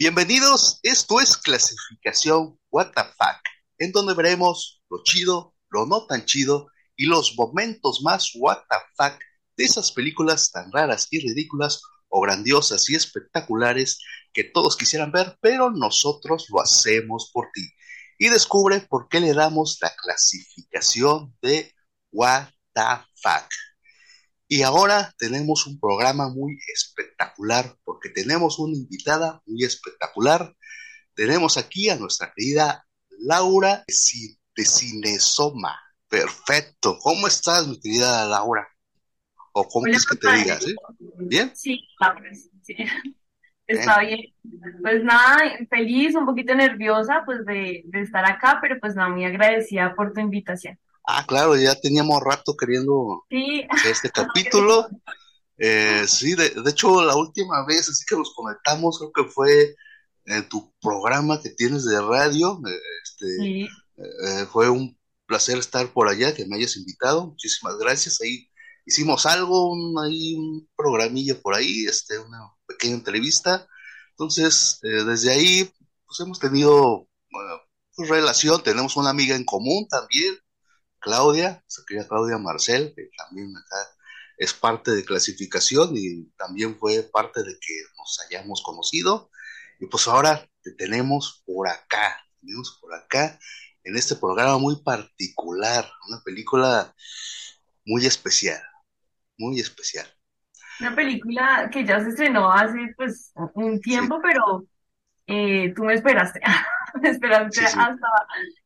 Bienvenidos, esto es clasificación Fuck, en donde veremos lo chido, lo no tan chido y los momentos más Fuck de esas películas tan raras y ridículas o grandiosas y espectaculares que todos quisieran ver, pero nosotros lo hacemos por ti. Y descubre por qué le damos la clasificación de Fuck. Y ahora tenemos un programa muy espectacular porque tenemos una invitada muy espectacular. Tenemos aquí a nuestra querida Laura de Cinesoma. Perfecto. ¿Cómo estás, mi querida Laura? ¿O cómo es que te digas? ¿eh? ¿Bien? Sí, Laura, sí. Está bien. Pues nada, feliz, un poquito nerviosa pues de, de estar acá, pero pues nada, muy agradecida por tu invitación. Ah, claro, ya teníamos rato queriendo hacer este capítulo. Eh, sí, de, hecho, la última vez, así que nos conectamos, creo que fue en tu programa que tienes de radio. Eh, este, eh, fue un placer estar por allá, que me hayas invitado. Muchísimas gracias. Ahí hicimos algo, un, ahí un programillo por ahí, este, una pequeña entrevista. Entonces, desde ahí, pues hemos tenido pues, relación, tenemos una amiga en común también Claudia, se querida Claudia Marcel, que también acá es parte de clasificación y también fue parte de que nos hayamos conocido. Y pues ahora te tenemos por acá, tenemos por acá en este programa muy particular, una película muy especial, muy especial. Una película que ya se estrenó hace pues un tiempo, pero eh, tú me esperaste. Esperanza hasta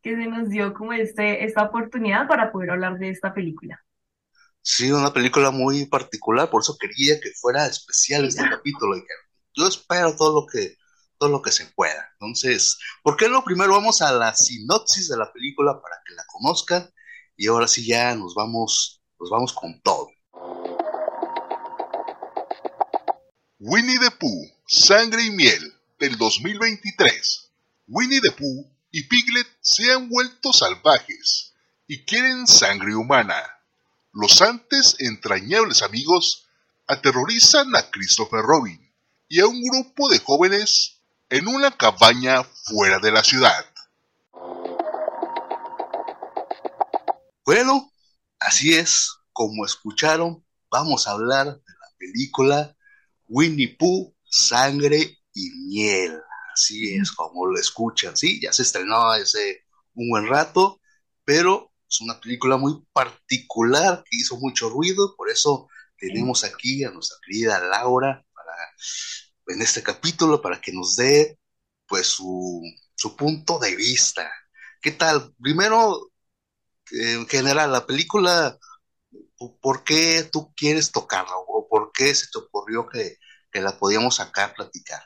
que se nos dio como este, esta oportunidad para poder hablar de esta película. Sí, una película muy particular, por eso quería que fuera especial este capítulo. Y yo espero todo lo que todo lo que se pueda. Entonces, ¿por qué no primero vamos a la sinopsis de la película para que la conozcan? Y ahora sí ya nos vamos, nos vamos con todo. Winnie the Pooh, Sangre y Miel, del 2023. Winnie the Pooh y Piglet se han vuelto salvajes y quieren sangre humana. Los antes entrañables amigos aterrorizan a Christopher Robin y a un grupo de jóvenes en una cabaña fuera de la ciudad. Bueno, así es, como escucharon, vamos a hablar de la película Winnie Pooh, Sangre y Miel. Así es como lo escuchan, sí, ya se estrenó hace un buen rato, pero es una película muy particular que hizo mucho ruido, por eso tenemos aquí a nuestra querida Laura para, en este capítulo para que nos dé pues su, su punto de vista. ¿Qué tal? Primero, en general, la película, ¿por qué tú quieres tocarla? ¿O por qué se te ocurrió que, que la podíamos sacar, platicar?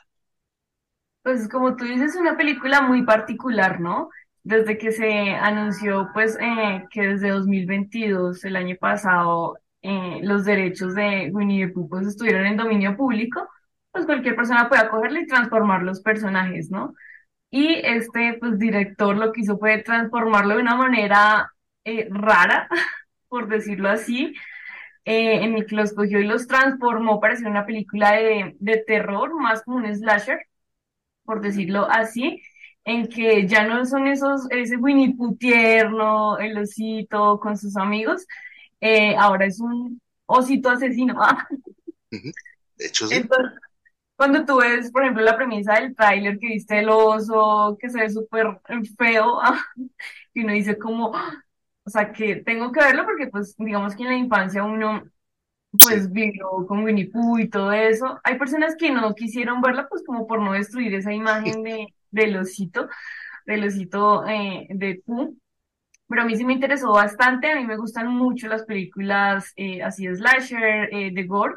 Pues como tú dices, es una película muy particular, ¿no? Desde que se anunció, pues, eh, que desde 2022, el año pasado, eh, los derechos de Winnie the Pooh pues, estuvieron en dominio público, pues cualquier persona puede acogerle y transformar los personajes, ¿no? Y este, pues, director lo que hizo fue transformarlo de una manera eh, rara, por decirlo así, en el que los cogió y los transformó para ser una película de, de terror, más como un slasher, por decirlo así, en que ya no son esos, ese Winnie Pooh tierno, el osito con sus amigos, eh, ahora es un osito asesino. De hecho, sí. Entonces, cuando tú ves, por ejemplo, la premisa del tráiler que viste el oso, que se ve súper feo, y uno dice como, o sea, que tengo que verlo porque, pues, digamos que en la infancia uno pues vivió con Winnie Pooh y todo eso. Hay personas que no quisieron verla, pues como por no destruir esa imagen de, del osito, del osito eh, de Pooh. Pero a mí sí me interesó bastante, a mí me gustan mucho las películas eh, así de slasher, eh, de gore.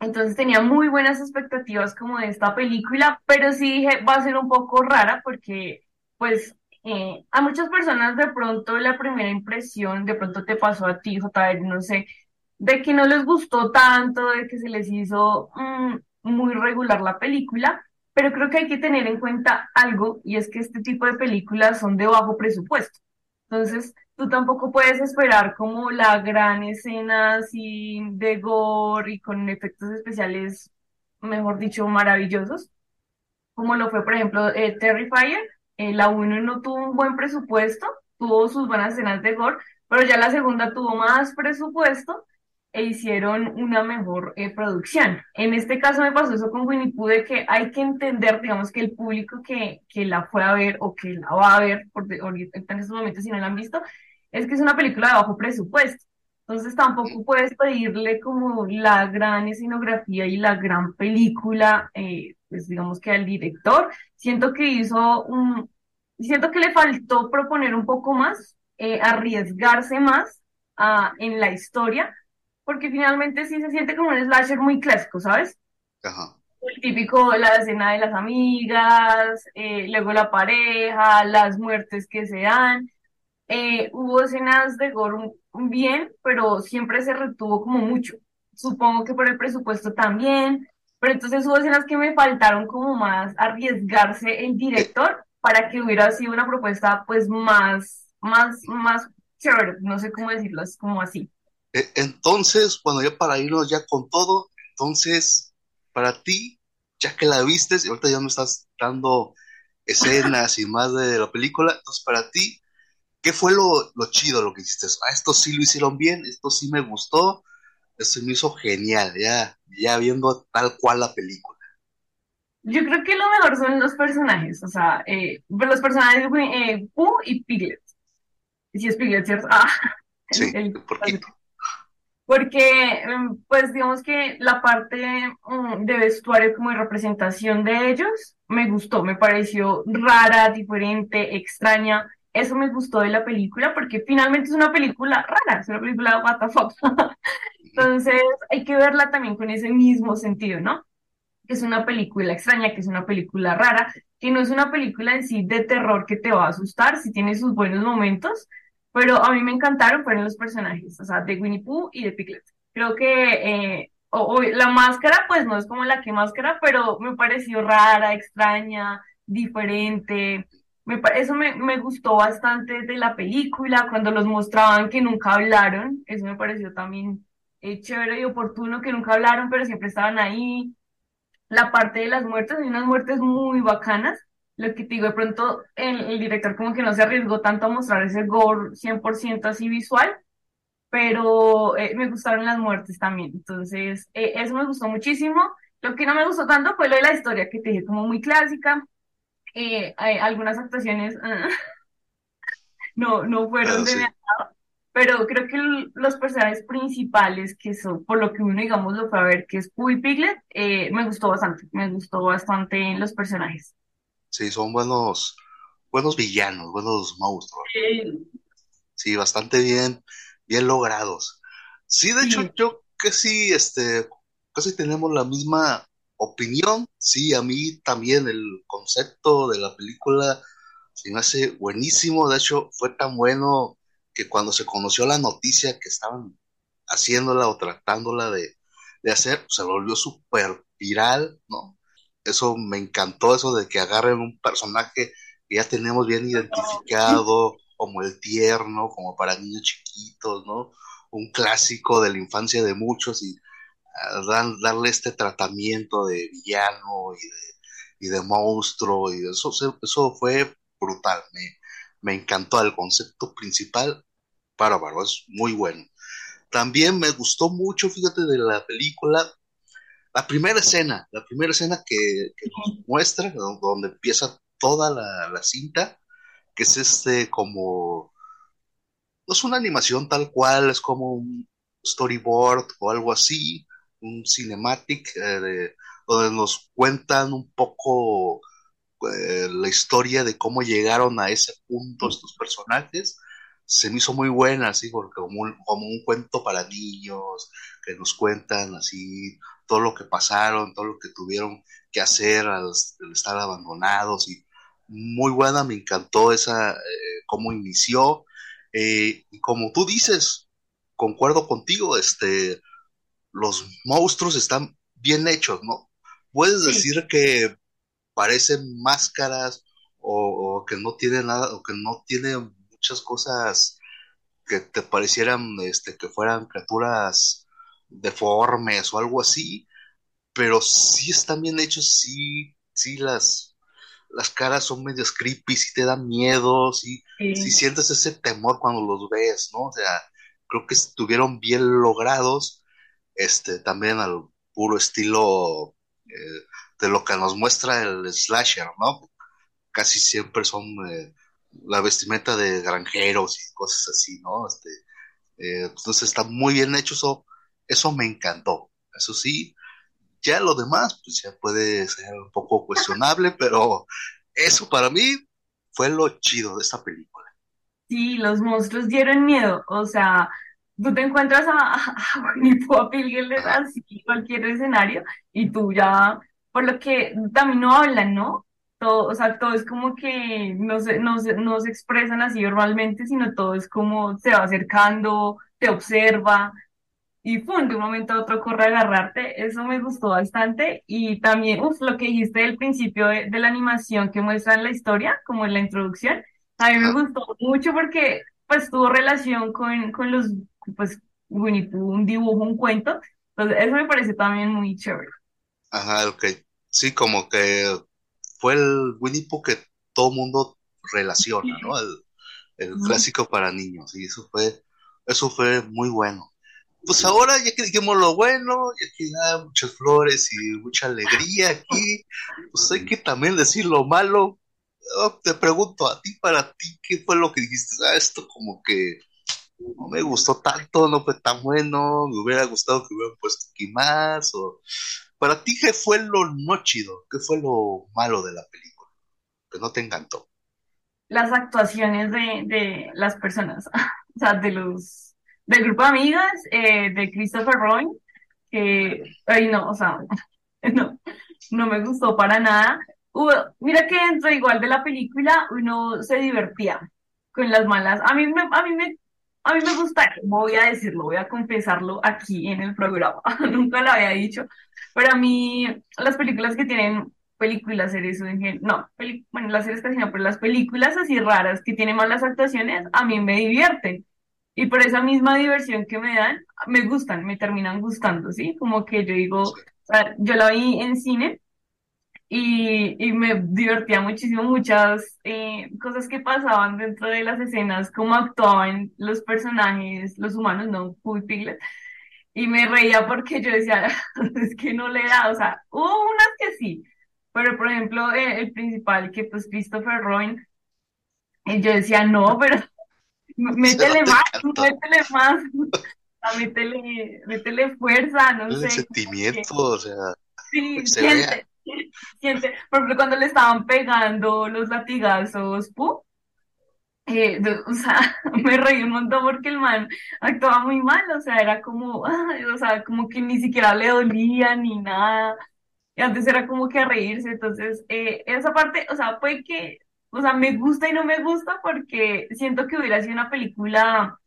Entonces tenía muy buenas expectativas como de esta película, pero sí dije, va a ser un poco rara porque pues eh, a muchas personas de pronto la primera impresión, de pronto te pasó a ti, JR, no sé, de que no les gustó tanto, de que se les hizo mm, muy regular la película, pero creo que hay que tener en cuenta algo y es que este tipo de películas son de bajo presupuesto. Entonces, tú tampoco puedes esperar como la gran escena así de gore y con efectos especiales, mejor dicho, maravillosos, como lo fue, por ejemplo, eh, Terrifier. Eh, la 1 no tuvo un buen presupuesto, tuvo sus buenas escenas de gore, pero ya la segunda tuvo más presupuesto e hicieron una mejor eh, producción. En este caso me pasó eso con Winnie Pooh, de que hay que entender, digamos, que el público que, que la fue a ver o que la va a ver, porque en estos momentos si no la han visto, es que es una película de bajo presupuesto. Entonces tampoco puedes pedirle como la gran escenografía y la gran película, eh, pues digamos que al director. Siento que hizo un, siento que le faltó proponer un poco más, eh, arriesgarse más ah, en la historia, porque finalmente sí se siente como un slasher muy clásico, ¿sabes? Ajá. El típico, la escena de las amigas, eh, luego la pareja, las muertes que se dan. hubo escenas de gore bien, pero siempre se retuvo como mucho. Supongo que por el presupuesto también, pero entonces hubo escenas que me faltaron como más arriesgarse el director para que hubiera sido una propuesta pues más, más, más chévere, no sé cómo decirlo, es como así. E, entonces, bueno, ya para irnos ya con todo, entonces, para ti, ya que la viste, y ahorita ya me estás dando escenas y más de la película, entonces para ti, ¿Qué fue lo, chido lo que hiciste? Ah, esto sí lo hicieron bien, esto sí me gustó, esto me hizo genial, ya, ya viendo tal cual la película. Yo creo que lo mejor son los personajes, o sea, eh, los personajes eh, Pooh y Piglet. Si es Piglet, ¿cierto? Ah, sí, el, porquito. Porque, em, pues digamos que la parte mm, de vestuario como de representación de ellos me gustó, me pareció rara, diferente, extraña eso me gustó de la película porque finalmente es una película rara, es una película what the fuck. Entonces hay que verla también con ese mismo sentido, ¿no? Que es una película extraña, que es una película rara, que no es una película en sí de terror que te va a asustar, sí tiene sus buenos momentos, pero a mí me encantaron fueron los personajes, o sea, de Winnie Pooh y de Piglet. Creo que eh, la máscara, pues no es como la que máscara, pero me pareció rara, extraña, diferente eso me, me, gustó bastante de la película, cuando los mostraban que nunca hablaron, eso me pareció también eh, chévere y oportuno, que nunca hablaron, pero siempre estaban ahí. La parte de las muertes, hay unas muertes muy bacanas. Lo que te digo, de pronto el, director como que no se arriesgó tanto a mostrar ese gore 100% así visual, pero eh, me gustaron las muertes también. Entonces, eh, eso me gustó muchísimo. Lo que no me gustó tanto fue lo de la historia, que te dije como muy clásica, eh, algunas actuaciones ah, no, no fueron de mi pero creo que los personajes principales, que son por lo que uno, digamos, lo fue a ver, que es Pooh y Piglet, eh, me gustó bastante, me gustó bastante los personajes. Sí, son buenos, buenos villanos, buenos monstruos. Sí, bastante bien, bien logrados. Sí, de hecho, yo que sí, este, casi tenemos la misma opinión, sí, a mí también el concepto de la película se me hace buenísimo. De hecho, fue tan bueno que cuando se conoció la noticia que estaban haciéndola o tratándola de, hacer, se volvió súper viral, ¿no? Eso me encantó, eso de que agarren un personaje que ya tenemos bien identificado, como el tierno, como para niños chiquitos, ¿no? Un clásico de la infancia de muchos y darle este tratamiento de villano y de, monstruo y eso, eso fue brutal, me, me encantó el concepto principal, bárbaro, es muy bueno. También me gustó mucho, fíjate, de la película, la primera escena, la primera escena que, nos muestra, donde empieza toda la, la, cinta, que es este como, no es una animación tal cual, es como un storyboard o algo así, un cinematic eh, donde nos cuentan un poco eh, la historia de cómo llegaron a ese punto estos personajes. Se me hizo muy buena, así, porque como un, como un cuento para niños, que nos cuentan así todo lo que pasaron, todo lo que tuvieron que hacer al, estar abandonados y muy buena, me encantó esa, eh, cómo inició. y como tú dices, concuerdo contigo, este, los monstruos están bien hechos, ¿no? Puedes decir que parecen máscaras o, que no tienen nada, o que no tienen muchas cosas que te parecieran este, que fueran criaturas deformes o algo así, pero sí están bien hechos, sí, sí las, las caras son medias creepy, si te dan miedo, si, si sientes ese temor cuando los ves, ¿no? O sea, creo que estuvieron bien logrados, este, también al puro estilo eh, de lo que nos muestra el slasher, ¿no? Casi siempre son eh, la vestimenta de granjeros y cosas así, ¿no? Este, eh, entonces está muy bien hecho, eso, eso me encantó. Eso sí, ya lo demás, pues ya puede ser un poco cuestionable, pero eso para mí fue lo chido de esta película. Sí, los monstruos dieron miedo, o sea, tú te encuentras a, a Winnie a así cualquier escenario y tú ya, por lo que también no hablan, ¿no? Todo, o sea, todo es como que no se, no se, no se expresan así verbalmente, sino todo es como se va acercando, te observa, y ¡pum! de un momento a otro corre a agarrarte. Eso me gustó bastante. Y también, uff, lo que dijiste del principio de, la animación que muestra en la historia, como en la introducción, a mí me gustó mucho porque pues tuvo relación con, con los, pues, Winnie Pooh, un dibujo, un cuento. Entonces, eso me parece también muy chévere. Ajá, ok. Sí, como que fue el Winnie Pooh que todo mundo relaciona, ¿no? El, el clásico para niños. Y eso fue, eso fue muy bueno pues ahora ya que dijimos lo bueno, ya que hay muchas flores y mucha alegría aquí, pues hay que también decir lo malo. te pregunto a ti, para ti, ¿qué fue lo que dijiste? Ah, esto como que no me gustó tanto, no fue tan bueno, me hubiera gustado que hubieran puesto aquí más, o para ti, ¿qué fue lo no chido? ¿Qué fue lo malo de la película? Que no te encantó. Las actuaciones de, de las personas, o sea, de los del grupo de amigas eh, de Christopher Roy, que, ay no, o sea, no, no me gustó para nada. mira que dentro igual de la película uno se divertía con las malas. A mí me, a mí me, a mí me gusta, voy a decirlo, voy a confesarlo aquí en el programa, nunca lo había dicho, pero a mí las películas que tienen películas, series, no, bueno, las series casi no, pero las películas así raras que tienen malas actuaciones, a mí me divierten. Y por esa misma diversión que me dan, me gustan, me terminan gustando, ¿sí? Como que yo digo, yo la vi en cine y, y me divertía muchísimo muchas eh, cosas que pasaban dentro de las escenas, cómo actuaban los personajes, los humanos, no, Puy Piglet. Y me reía porque yo decía, es que no le da, o sea, hubo unas que sí, pero por ejemplo, eh, el principal, que pues Christopher Roin, eh, yo decía, no, pero métele más, métele más, métele, métele fuerza, no sé. sentimiento, o sea. Sí, siente, siente. Por ejemplo, cuando le estaban pegando los latigazos, ¡pum! Eh, o sea, me reí un montón porque el man actuaba muy mal, o sea, era como, o sea, como que ni siquiera le dolía ni nada. Y antes era como que a reírse, entonces, eh, esa parte, o sea, fue que o sea, me gusta y no me gusta porque siento que hubiera sido una película,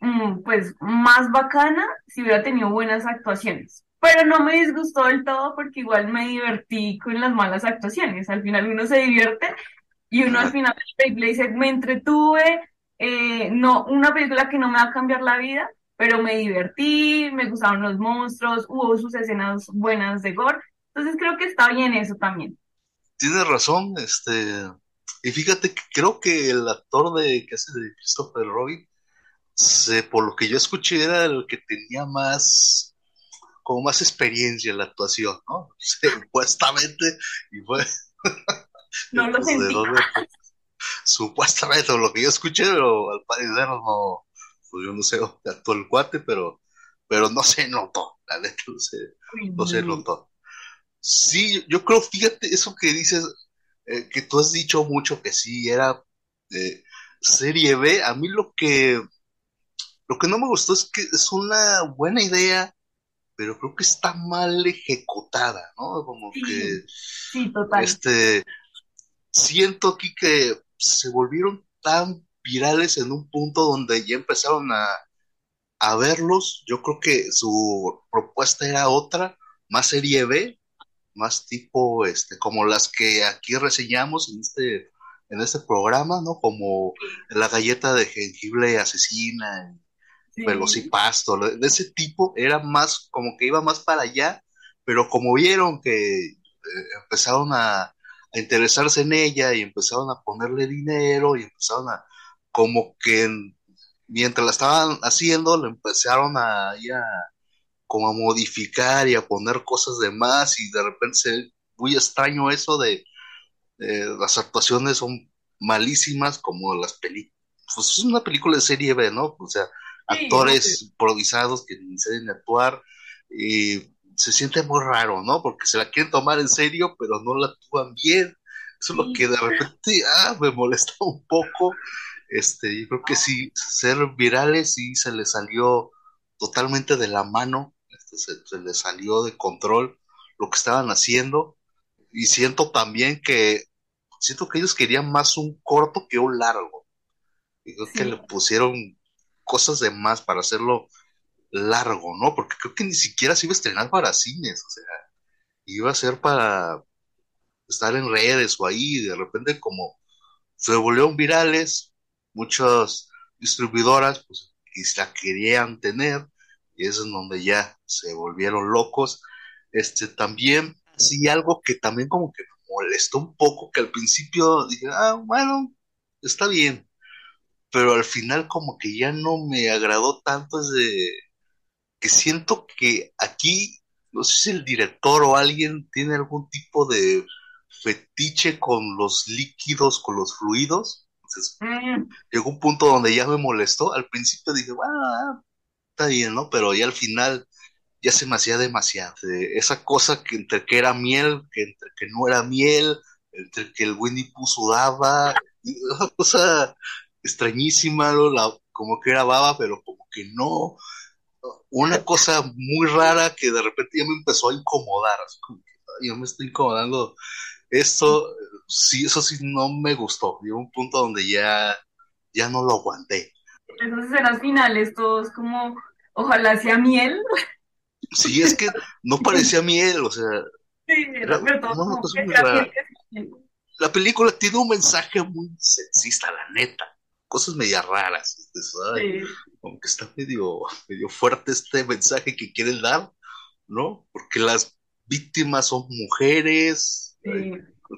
mm, pues, más bacana si hubiera tenido buenas actuaciones. Pero no me disgustó del todo porque igual me divertí con las malas actuaciones. Al final uno se divierte y uno al final le dice, me entretuve, eh, no, una película que no me va a cambiar la vida, pero me divertí, me gustaron los monstruos, hubo sus escenas buenas de gore. Entonces creo que está bien eso también. Tienes razón, este, y fíjate que creo que el actor de que hace de Christopher Robin, se, por lo que yo escuché, era el que tenía más, como más experiencia en la actuación, ¿no? Supuestamente, y fue. No lo sentí. supuestamente, lo que yo escuché, pero al parecer no, pues yo no sé, actuó el cuate, pero, pero no se notó, la neta, no se, no se notó. Sí, yo creo, fíjate, eso que dices, eh, que tú has dicho mucho que sí era serie B. A mí lo que lo que no me gustó es que es una buena idea, pero creo que está mal ejecutada, ¿no? Como que sí, total. este siento aquí que se volvieron tan virales en un punto donde ya empezaron a, a verlos. Yo creo que su propuesta era otra, más serie B, más tipo, este, como las que aquí reseñamos en este, en este programa, ¿no? Como la galleta de jengibre asesina, sí. velocipasto, de ese tipo, era más, como que iba más para allá, pero como vieron que eh, empezaron a, interesarse en ella y empezaron a ponerle dinero y empezaron a, como que mientras la estaban haciendo, le empezaron a, ya, como a modificar y a poner cosas de más y de repente se muy extraño eso de las actuaciones son malísimas como las películas. Pues es una película de serie B, ¿no? O sea, actores improvisados que ni actuar y se siente muy raro, ¿no? Porque se la quieren tomar en serio, pero no la actúan bien. Eso es lo que de repente, ah, me molesta un poco. Este, yo creo que sí, ser virales sí se le salió totalmente de la mano, se, se le salió de control lo que estaban haciendo. Y siento también que, siento que ellos querían más un corto que un largo. Y creo que le pusieron cosas de más para hacerlo largo, ¿no? Porque creo que ni siquiera se iba a estrenar para cines, o sea, iba a ser para estar en redes o ahí, de repente como se volvieron virales, muchas distribuidoras pues la querían tener y es en donde ya se volvieron locos. Este también, sí, algo que también como que me molestó un poco, que al principio dije, ah, bueno, está bien, pero al final como que ya no me agradó tanto es de que siento que aquí, no sé si el director o alguien tiene algún tipo de fetiche con los líquidos, con los fluidos. Entonces, mm. llegó un punto donde ya me molestó. Al principio dije, bueno, ah, está bien, ¿no? Pero ya al final ya se me hacía demasiado. esa cosa que entre que era miel, que entre que no era miel, entre que el Winnie Pooh sudaba, una cosa extrañísima, como que era baba, pero como que no. Una cosa muy rara que de repente ya me empezó a incomodar. yo me estoy incomodando. Esto, sí, eso sí no me gustó. Llegó un punto donde ya, ya no lo aguanté. Esas escenas finales, todos como, ojalá sea miel. Sí, es que no parecía miel, o sea. Sí, era, La película tiene un mensaje muy sexista, la neta cosas medias raras. Como que está medio, medio fuerte este mensaje que quieren dar, ¿no? Porque las víctimas son mujeres,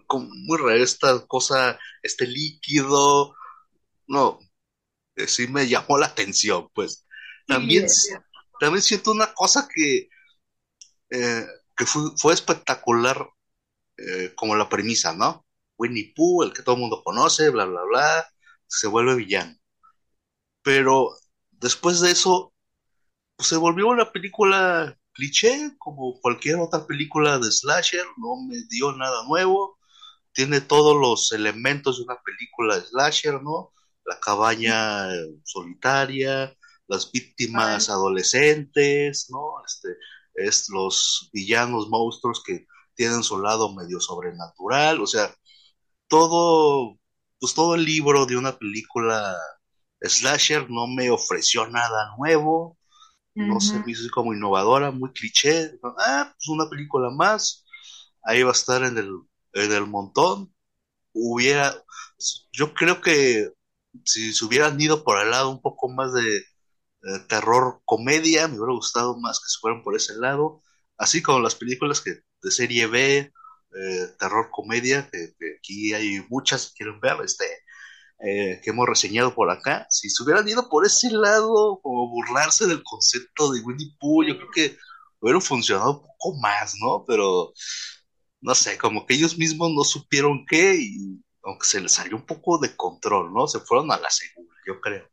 muy rara esta cosa, este líquido, no, sí me llamó la atención, pues. También, también siento una cosa que, eh, que fue, espectacular eh, como la premisa, ¿no? Winnie Pooh, el que todo el mundo conoce, bla, bla, bla, se vuelve villano. Pero después de eso, pues, se volvió una película cliché, como cualquier otra película de slasher, no me dio nada nuevo, tiene todos los elementos de una película de slasher, ¿no? La cabaña solitaria, las víctimas adolescentes, ¿no? Este, es los villanos monstruos que tienen su lado medio sobrenatural, o sea, todo pues todo el libro de una película slasher no me ofreció nada nuevo, no se me hizo como innovadora, muy cliché, ah, pues una película más, ahí va a estar en el, en el montón, hubiera, yo creo que si se hubieran ido por el lado un poco más de terror comedia, me hubiera gustado más que se fueran por ese lado, así como las películas que de serie B, eh, terror comedia, que, aquí hay muchas que quieren ver, este, eh, que hemos reseñado por acá. Si se hubieran ido por ese lado, como burlarse del concepto de Winnie Pooh, yo creo que hubieran funcionado un poco más, ¿no? Pero, no sé, como que ellos mismos no supieron qué y aunque se les salió un poco de control, ¿no? Se fueron a la segura, yo creo.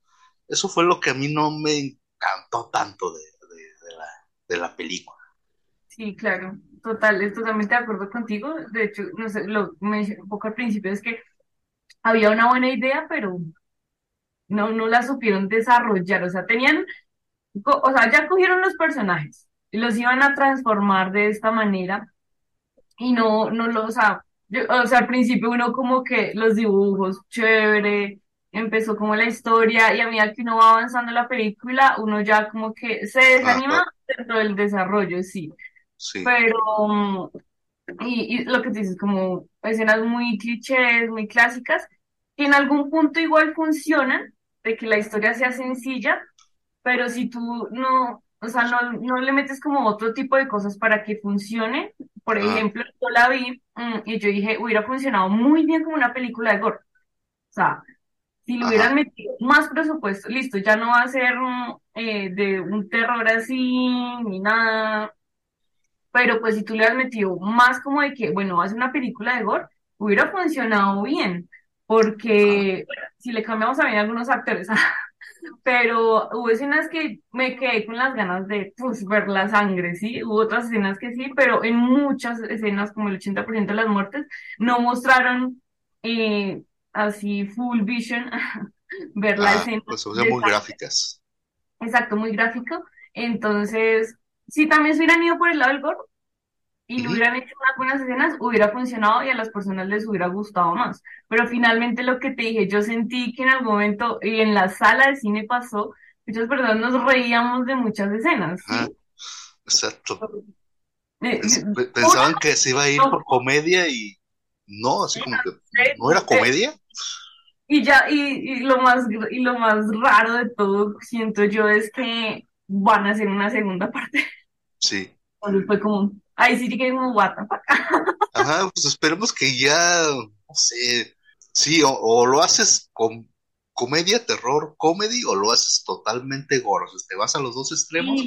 Eso fue lo que a mí no me encantó tanto de, la, de la película. Sí, claro, total, es totalmente de acuerdo contigo. De hecho, no sé, lo mencioné un poco al principio, es que había una buena idea, pero no, no la supieron desarrollar. O sea, tenían, o sea, ya cogieron los personajes los iban a transformar de esta manera y no, no lo, o o sea, al principio uno como que los dibujos, chévere, empezó como la historia y a medida que uno va avanzando la película, uno ya como que se desanima dentro del desarrollo, sí. Pero, y, lo que dices, como escenas muy clichés, muy clásicas, que en algún punto igual funcionan, de que la historia sea sencilla, pero si tú no, o sea, no, no le metes como otro tipo de cosas para que funcione, por ejemplo, yo la vi mm, y yo dije, hubiera funcionado muy bien como una película de gore. O sea, si le hubieran metido más presupuesto, listo, ya no va a ser eh, de un terror así ni nada. Pero pues si tú le has metido más como de que, bueno, va a ser una película de gore, hubiera funcionado bien. Porque si le cambiamos a bien algunos actores, pero hubo escenas que me quedé con las ganas de pues, ver la sangre, ¿sí? Hubo otras escenas que sí, pero en muchas escenas, como el 80% de las muertes, no mostraron eh, así full vision, ver la ah, escena. Pues son muy gráficas. Exacto, muy gráfico. Entonces, si también se hubieran ido por el lado del gore y hubieran hecho unas buenas escenas, hubiera funcionado y a las personas les hubiera gustado más. Pero finalmente lo que te dije, yo sentí que en algún momento, y en la sala de cine pasó, muchas personas nos reíamos de muchas escenas. exacto. Eh, eh, pensaban que se iba a ir por comedia y no, así como que no era comedia. Y ya, y, lo más, y lo más raro de todo, siento yo, es que van a hacer una segunda parte. Sí. Entonces fue como, ahí sí que como what Ajá, pues esperemos que ya, no sé, sí, o, lo haces con comedia, terror, comedy, o lo haces totalmente gore. O te vas a los dos extremos,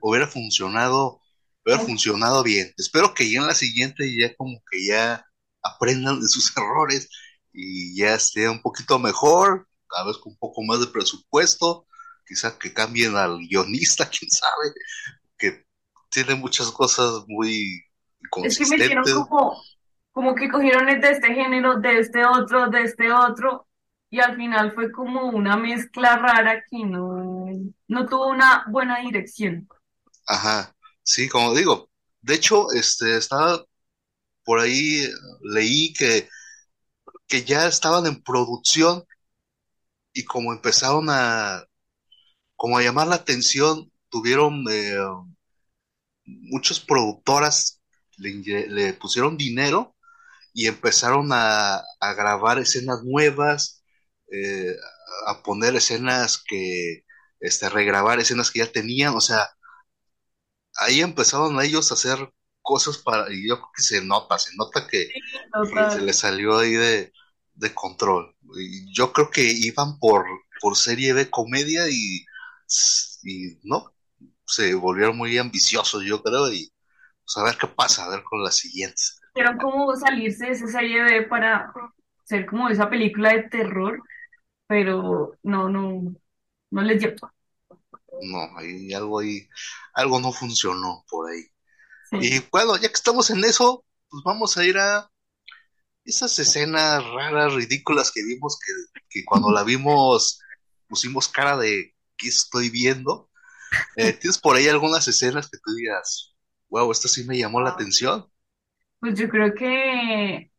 hubiera funcionado, hubiera funcionado bien. Espero que ya en la siguiente ya como que ya aprendan de sus errores y ya esté un poquito mejor, cada vez con un poco más de presupuesto, quizá que cambien al guionista, quién sabe, tiene muchas cosas muy consistentes. Es que me como, como que cogieron de este género, de este otro, de este otro, y al final fue como una mezcla rara que no, no tuvo una buena dirección. Ajá, sí, como digo, de hecho, este, estaba por ahí, leí que que ya estaban en producción y como empezaron a, como a llamar la atención, tuvieron eh, muchas productoras, le, pusieron dinero y empezaron a, grabar escenas nuevas, eh, a poner escenas que, este, regrabar escenas que ya tenían, o sea, ahí empezaron ellos a hacer cosas para, y yo creo que se nota, se nota que, se le salió ahí de, control. Y yo creo que iban por, por serie de comedia y, y no, se volvieron muy ambiciosos, yo creo, y pues a ver qué pasa, a ver con las siguientes. Pero cómo salirse de esa serie para ser como esa película de terror, pero no, no, no les dio. No, hay algo ahí, algo no funcionó por ahí. Y bueno, ya que estamos en eso, pues vamos a ir a esas escenas raras, ridículas que vimos, que, cuando la vimos pusimos cara de ¿qué estoy viendo? Eh, ¿Tienes por ahí algunas escenas que tú digas, wow, esto sí me llamó la atención? Pues yo creo que,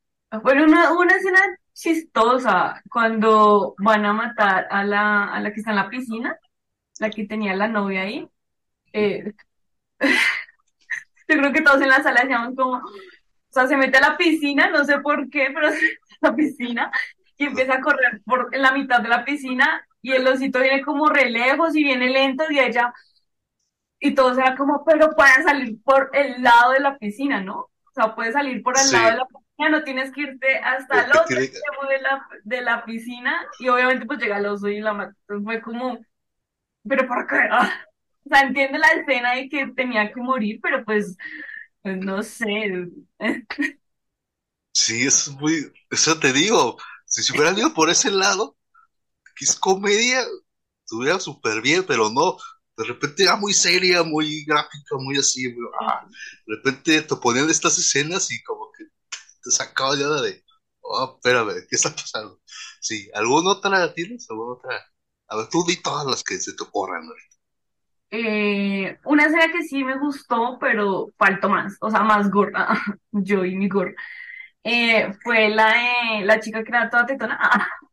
bueno, una, una escena chistosa cuando van a matar a la, a la que está en la piscina, la que tenía la novia ahí. Eh, Yo creo que todos en la sala decíamos como, o sea, se mete a la piscina, no sé por qué, pero se mete a la piscina y empieza a correr por en la mitad de la piscina y el osito viene como re lejos y viene lento y ella, y todos era como, pero pueden salir por el lado de la piscina, ¿no? O sea, puedes salir por el lado de la piscina, no tienes que irte hasta el otro extremo de la, de la piscina y obviamente pues llega el oso y la mata. Entonces fue como, pero ¿por qué? O sea, entiendo la escena de que tenía que morir, pero pues, pues no sé. Sí, es muy, eso te digo, si se hubieran ido por ese lado, que es comedia, estuviera súper bien, pero no, de repente era muy seria, muy gráfica, muy así, ah, de repente te ponían estas escenas y como que te sacaba ya de, oh, espérame, ¿qué está pasando? Sí, ¿alguna otra tienes? ¿Alguna otra? A ver, tú di todas las que se te ocurran eh, una escena que sí me gustó, pero faltó más, o sea, más gorda, yo y mi gorra, eh, fue la de la chica que era toda tetona, ah,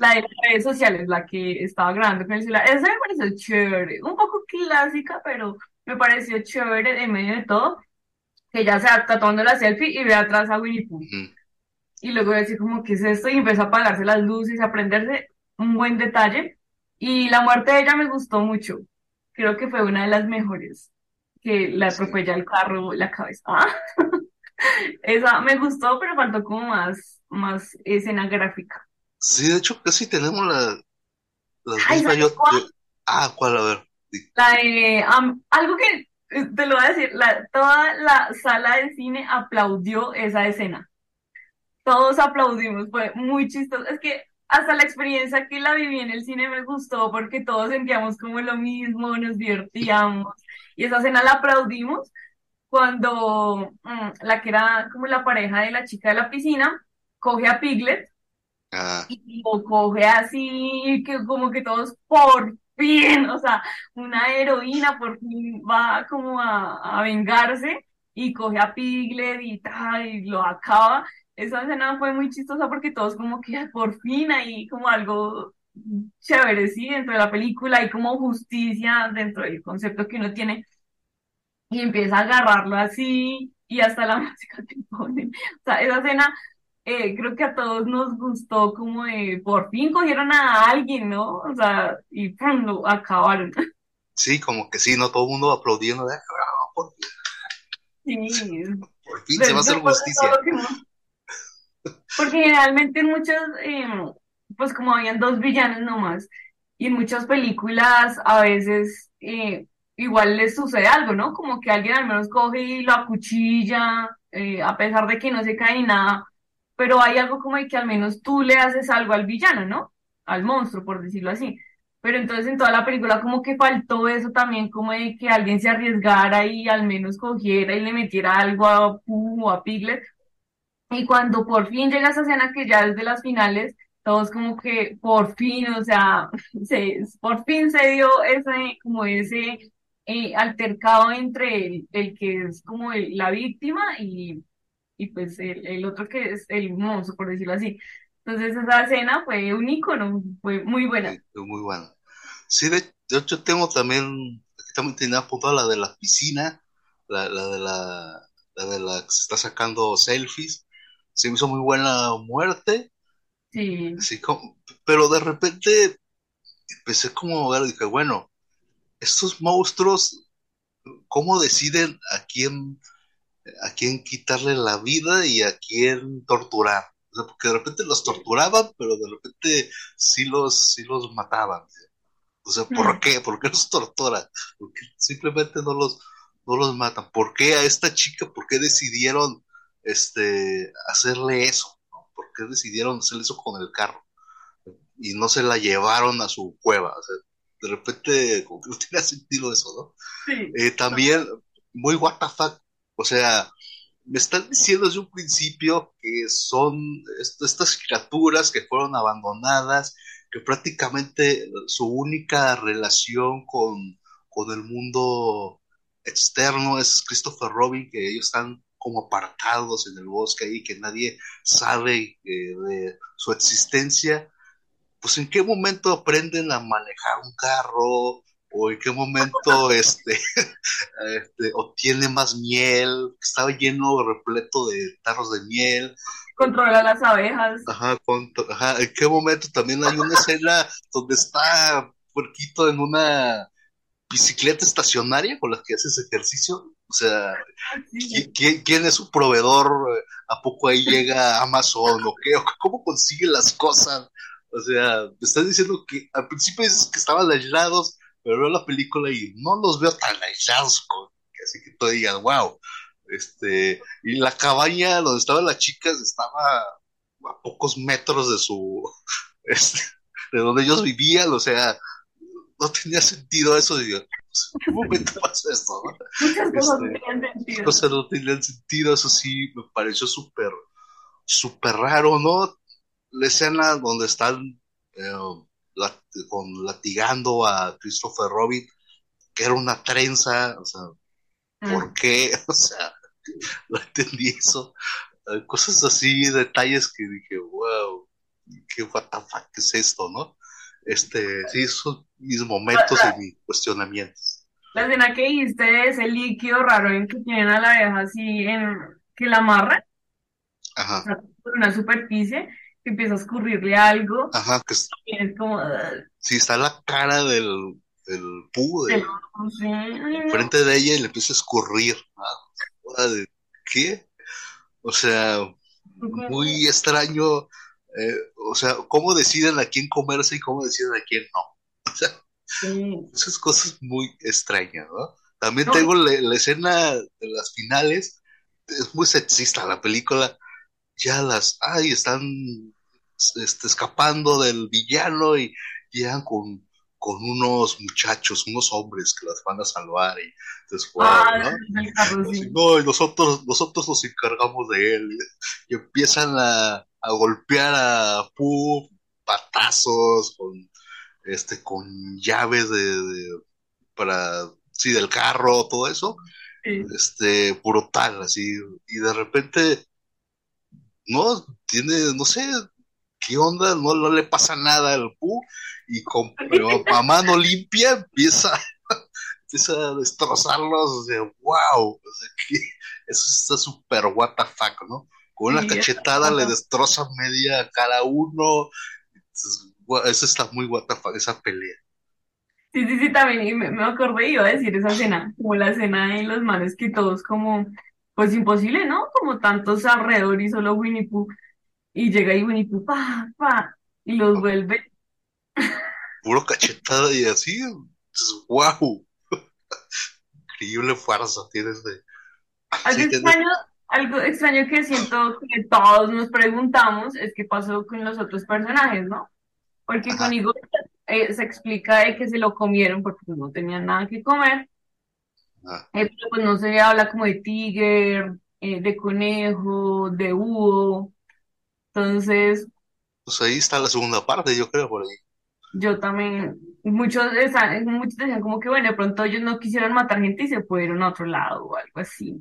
la de las redes sociales, la que estaba grabando con el celular. Esa me pareció chévere, un poco clásica, pero me pareció chévere en medio de todo, que ya se está tomando la selfie y ve atrás a Winnie Pooh. Y luego decir como, ¿qué es esto? Y empezó a apagarse las luces, a prenderse un buen detalle. Y la muerte de ella me gustó mucho creo que fue una de las mejores. que le atropella el carro la cabeza. Esa me gustó, pero faltó como más, más escena gráfica. Sí, de hecho, casi tenemos la, las Ah, ¿cuál? A ver. algo que eh, te lo voy a decir, la, toda la sala de cine aplaudió esa escena. Todos aplaudimos, fue muy chistoso. Es que hasta la experiencia que la viví en el cine me gustó porque todos sentíamos como lo mismo, nos divertíamos. Y esa escena la aplaudimos cuando mm, la que era como la pareja de la chica de la piscina coge a Piglet ah. y lo coge así, que como que todos por fin, o sea, una heroína por fin va como a, vengarse y coge a Piglet y tal, y lo acaba. Esa escena fue muy chistosa porque todos como que por fin ahí como algo chévere, sí, dentro de la película y como justicia dentro del concepto que uno tiene y empieza a agarrarlo así y hasta la música que pone. O sea, esa escena eh, creo que a todos nos gustó como de por fin cogieron a alguien, ¿no? O sea, y ¡pum! lo acabaron. Sí, como que sí, ¿no? Todo el mundo aplaudiendo de, ah, por fin. Sí. Por fin se va a hacer justicia. Porque generalmente en muchas, em, pues como habían dos villanos nomás, y en muchas películas a veces eh, igual les sucede algo, ¿no? Como que alguien al menos coge y lo acuchilla, eh, a pesar de que no se cae ni nada, pero hay algo como de que al menos tú le haces algo al villano, ¿no? Al monstruo, por decirlo así. Pero entonces en toda la película como que faltó eso también, como de que alguien se arriesgara y al menos cogiera y le metiera algo a Pooh o a Piglet. Y cuando por fin llega esa escena que ya es de las finales, todos como que por fin, o sea, se, por fin se dio ese, como ese eh, altercado entre el, que es como la víctima y, y pues el, otro que es el monstruo, por decirlo así. Entonces esa escena fue un icono, fue muy buena. fue muy buena. Sí, de, hecho tengo también, también tenía apuntado la de la piscina, la, la de la, la de la que se está sacando selfies. Se me hizo muy buena muerte. Sí. sí como, pero de repente empecé como a ver, dije, bueno, estos monstruos, ¿cómo deciden a quién, a quién quitarle la vida y a quién torturar? O sea, porque de repente los torturaban, pero de repente sí los, sí los mataban. O sea, ¿por mm. qué? ¿Por qué los torturan? Porque simplemente no los, no los matan. ¿Por qué a esta chica, por qué decidieron este, hacerle eso? ¿Por qué decidieron hacerle eso con el carro? Y no se la llevaron a su cueva. O sea, de repente como que no tiene sentido eso, ¿no? Sí. Eh, también, muy what the fuck, o sea, me están diciendo desde un principio que son estas criaturas que fueron abandonadas, que prácticamente su única relación con, con el mundo externo es Christopher Robin, que ellos están como apartados en el bosque ahí, que nadie sabe eh, de su existencia. Pues en qué momento aprenden a manejar un carro o en qué momento este, este obtiene más miel, estaba lleno, repleto de tarros de miel. Controla las abejas. Ajá, ajá, en qué momento también hay una escena donde está Puerquito en una bicicleta estacionaria con la que haces ejercicio. O sea, ¿quién, ¿quién, es su proveedor? ¿A poco ahí llega Amazon o qué? ¿Cómo consigue las cosas? O sea, me estás diciendo que al principio dices que estaban aislados, pero veo la película y no los veo tan aislados, así que tú digas, wow. Este, y la cabaña donde estaban las chicas estaba a pocos metros de su, este, de donde ellos vivían, o sea, no tenía sentido eso. Digo, ¿en qué momento pasó esto? Muchas cosas no tenían sentido. Cosas no tenían sentido, eso sí me pareció súper, súper raro, ¿no? la escena donde están eh, con, latigando a Christopher Robin, que era una trenza, o sea, ¿por mm. qué? O sea, no entendí eso. Cosas así, detalles que dije, wow, qué what the fuck es esto, ¿no? Este, sí, son mis momentos y mis cuestionamientos. La escena que es el líquido raro en que tienen a la abeja así en que la amarran. Ajá. por una superficie empieza a escurrirle algo. Ajá, que es como... Sí, está la cara del el pu de, frente de ella y le empieza a escurrir. ¿De qué? O sea, muy extraño. Eh, o sea, cómo deciden a quién comerse y cómo deciden a quién no. O sea, esas cosas muy extrañas, ¿no? También tengo la, escena de las finales, es muy sexista la película, ya las, ay, están este, escapando del villano y llegan con, con unos muchachos, unos hombres que las van a salvar y entonces, ah, ¿no? nosotros, nosotros nos encargamos de él y, empiezan a, a, golpear a Pu, patazos, con, este, con llaves de, para, sí, del carro, todo eso, este, brutal, así, y de repente, no, tiene, no sé, qué onda, no, no le pasa nada al Pu, y con a mano limpia empieza, empieza a destrozarlos, o sea, wow, eso está súper what the fuck, ¿no? Con una cachetada le destroza media a cada uno, eso está muy what the fuck, esa pelea. Sí, sí, sí, también me, me acordé, iba a decir esa escena, como la escena de los manes que todos como, pues imposible, ¿no? Como tantos alrededor y solo Winnie Pooh, y llega Pooh, pa, pa, y los vuelve puro cachetada y así, wow. Increíble fuerza tienes de... Algo, extraño, algo extraño que siento que todos nos preguntamos es qué pasó con los otros personajes, ¿no? Porque con Igor eh, se explica de que se lo comieron porque pues, no tenían nada que comer. Eh, pero pues no se habla como de Tiger, eh, de conejo, de búho. Entonces. Pues ahí está la segunda parte, yo creo, por ahí yo también, muchos, muchos decían como que, bueno, de pronto ellos no quisieron matar gente y se fueron a otro lado o algo así.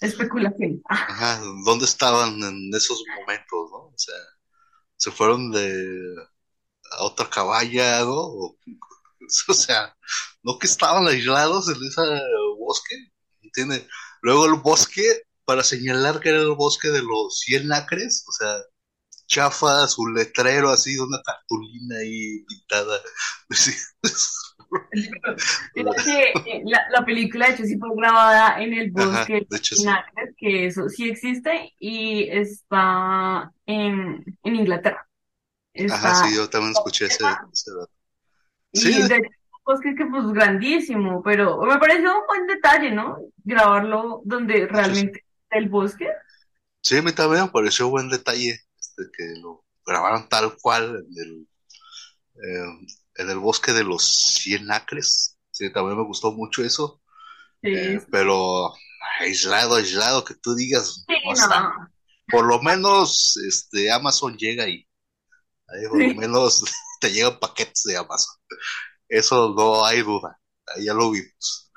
Especulación. Ajá, ¿dónde estaban en esos momentos, no? O sea, se fueron de a otra caballa, ¿no? O, sea, no que estaban aislados en ese bosque, ¿entiendes? Luego el bosque, para señalar que era el bosque de los 100 acres, o sea, chafa su letrero así, una cartulina ahí pintada. Eh, la, la, película de hecho sí fue grabada en el bosque de sí. que eso sí existe y está en, en Inglaterra. Ajá, sí, yo también escuché ese, ese dato. Sí, y de hecho, bosque que pues grandísimo, pero me pareció un buen detalle, ¿no? Grabarlo donde realmente está el bosque. Sí, a mí también me pareció buen detalle que lo grabaron tal cual en el, eh, en el bosque de los cien acres. Sí, también me gustó mucho eso. Eh, pero aislado, aislado, que tú digas, por lo menos este Amazon llega ahí. por lo menos te llegan paquetes de Amazon. Eso no hay duda. Ahí ya lo vimos.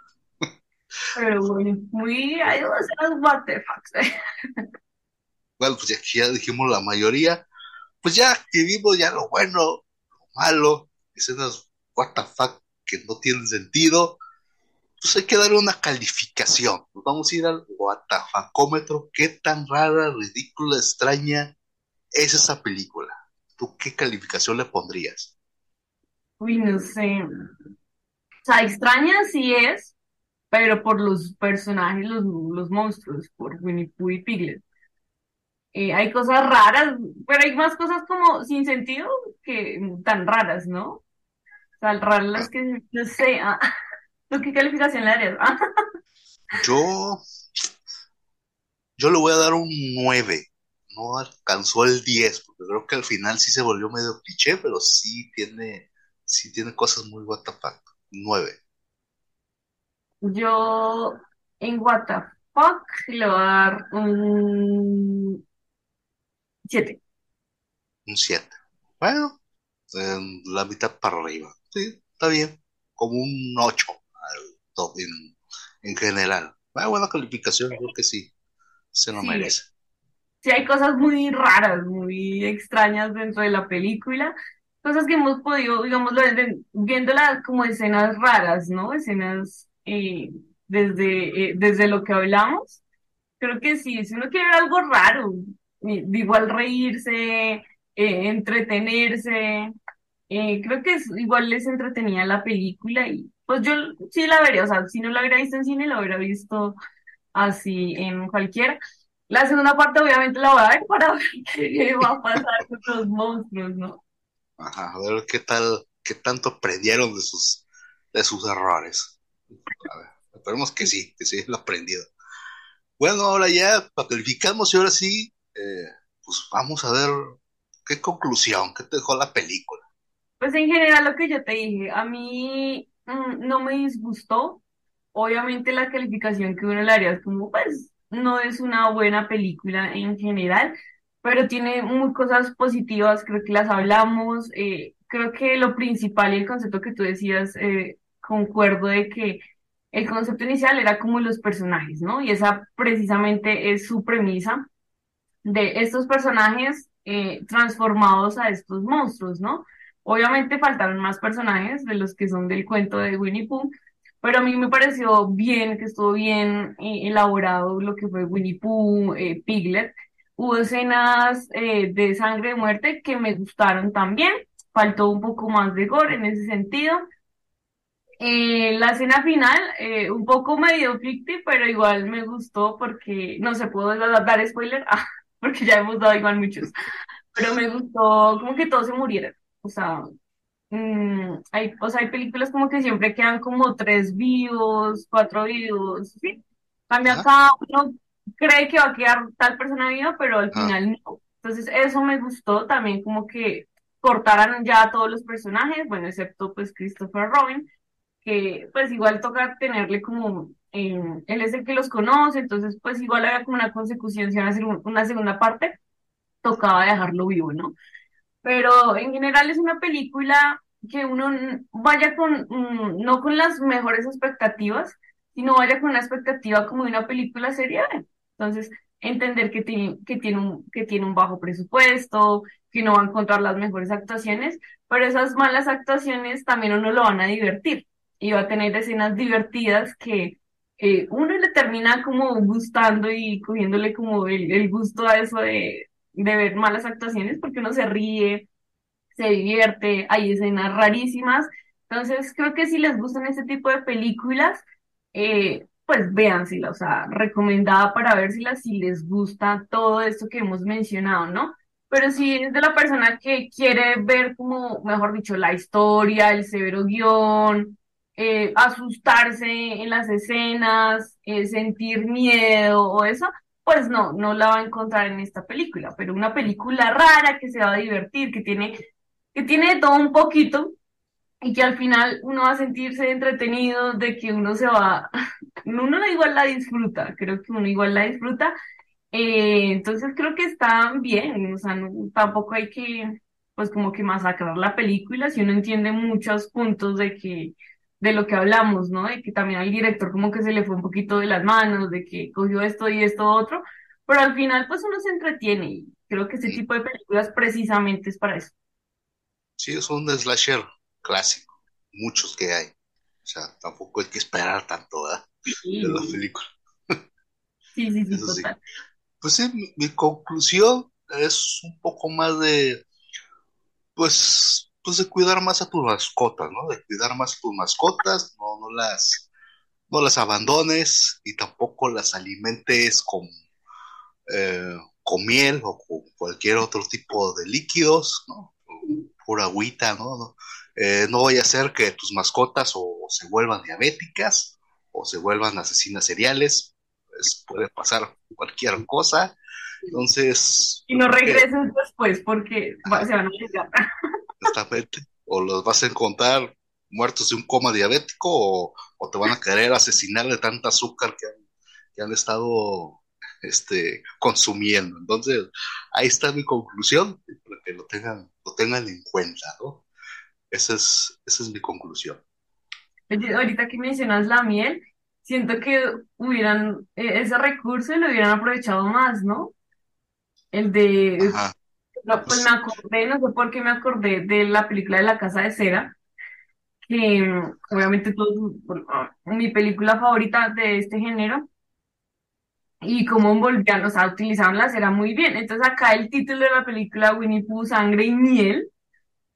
Pero muy, muy, hay what the fuck bueno, pues ya, ya dijimos la mayoría, pues ya que vimos ya lo bueno, lo malo, escenas what the fuck que no tienen sentido, pues hay que darle una calificación. Nos vamos a ir al Fuckómetro. ¿Qué tan rara, ridícula, extraña es esa película? ¿Tú qué calificación le pondrías? Uy, no sé. O sea, extraña sí es, pero por los personajes, los, los monstruos, por Winnie Pooh y Piglet. Eh, hay cosas raras, pero hay más cosas como sin sentido que tan raras, ¿no? Tan raras las que no sé. Ah, qué calificación le darías? yo, yo le voy a dar un 9. No alcanzó el 10, porque creo que al final sí se volvió medio cliché, pero sí tiene, sí tiene cosas muy what 9. Yo en what le voy a dar un Siete. Un 7. Bueno, en la mitad para arriba. Sí, está bien. Como un 8 en, en general. Bueno, buena calificación, creo que sí. Se lo merece. Sí, hay cosas muy raras, muy extrañas dentro de la película. Cosas que hemos podido, digamos, viéndolas como escenas raras, ¿no? Escenas eh, desde, eh, desde lo que hablamos. Creo que sí, si uno quiere ver algo raro, igual reírse, eh, entretenerse, creo que igual les entretenía la película y pues yo sí la vería, o sea, si no la hubiera visto en cine, la hubiera visto así en cualquiera. La segunda parte obviamente la voy a ver para ver qué va a pasar con los monstruos, ¿no? Ajá, a ver qué tal, qué tanto aprendieron de sus, de sus errores. A ver, esperemos que sí, que sí lo aprendido. Bueno, ahora ya calificamos y ahora sí, eh, pues vamos a ver qué conclusión, qué te dejó la película. Pues en general lo que yo te dije, a mí mm, no me disgustó. Obviamente la calificación que uno le haría es como, pues, no es una buena película en general, pero tiene muy cosas positivas, creo que las hablamos. Eh, creo que lo principal y el concepto que tú decías, eh, concuerdo de que el concepto inicial era como los personajes, ¿no? Y esa precisamente es su premisa de estos personajes eh, transformados a estos monstruos, ¿no? Obviamente faltaron más personajes de los que son del cuento de Winnie Pooh, pero a mí me pareció bien, que estuvo bien eh, elaborado lo que fue Winnie Pooh, eh, Piglet. Hubo escenas eh, de sangre de muerte que me gustaron también. Faltó un poco más de gore en ese sentido. La escena final, un poco medio ficti, pero igual me gustó porque no se pudo dar spoiler, ah, porque ya hemos dado igual muchos. Pero me gustó como que todos se murieran. O sea, mm, hay, o sea, hay películas como que siempre quedan como tres vivos, cuatro vivos, ¿sí? Cambia acá, uno cree que va a quedar tal persona viva, pero al ah. final no. Entonces, eso me gustó también como que cortaran ya a todos los personajes, bueno, excepto pues Christopher Robin, que pues igual toca tenerle como, eh, él es el que los conoce, entonces pues igual había como una consecución, si van a hacer una segunda parte, tocaba dejarlo vivo, ¿no? pero en general es una película que uno vaya con, mm, no con las mejores expectativas, sino vaya con una expectativa como de una película seria. Entonces, entender que tiene, que tiene un, que tiene un bajo presupuesto, que no va a encontrar las mejores actuaciones, pero esas malas actuaciones también uno lo van a divertir y va a tener escenas divertidas que eh, uno le termina como gustando y cogiéndole como el gusto a eso de, de ver malas actuaciones porque uno se ríe, se divierte, hay escenas rarísimas. Entonces, creo que si les gustan este tipo de películas, eh, pues véansela, o sea, recomendada para verlas si les gusta todo esto que hemos mencionado, ¿no? Pero si es de la persona que quiere ver como, mejor dicho, la historia, el severo guion, eh, asustarse en las escenas, eh, sentir miedo o eso, pues no, no la va a encontrar en esta película, pero una película rara que se va a divertir, que tiene, que tiene todo un poquito y que al final uno va a sentirse entretenido de que uno se va, uno igual la disfruta, creo que uno igual la disfruta, eh, entonces creo que está bien, o sea, tampoco hay que, pues como que masacrar la película, si uno entiende muchos puntos de que de lo que hablamos, ¿no? De que también al director como que se le fue un poquito de las manos, de que cogió esto y esto otro, pero al final pues uno se entretiene y creo que ese tipo de películas precisamente es para eso. Sí, es un slasher clásico, muchos que hay. O sea, tampoco hay que esperar tanto, ¿verdad? De la película. Sí, sí, sí, total. Pues sí, mi conclusión es un poco más de, pues, pues de cuidar más a tus mascotas, ¿no? De cuidar más a tus mascotas, no, no las, no las abandones y tampoco las alimentes con, eh, con miel o con cualquier otro tipo de líquidos, ¿no? Pura agüita, ¿no? No, eh, no vaya a ser que tus mascotas o, se vuelvan diabéticas o se vuelvan asesinas seriales, pues puede pasar cualquier cosa. Entonces. Y no regresen después porque se van a llegar. O los vas a encontrar muertos de un coma diabético o, te van a querer asesinar de tanta azúcar que han, que han estado este, consumiendo. Entonces, ahí está mi conclusión, para que lo tengan, lo tengan en cuenta, ¿no? Esa es, esa es mi conclusión. ahorita que mencionas la miel, siento que hubieran, e, ese recurso lo hubieran aprovechado más, ¿no? El de no, pues me acordé, no sé por qué me acordé de la película de La Casa de Cera, que obviamente todo, mi película favorita de este género, y cómo envolvían, o sea, utilizaban la cera muy bien. Entonces acá el título de la película Winnie Pooh, Sangre y Miel,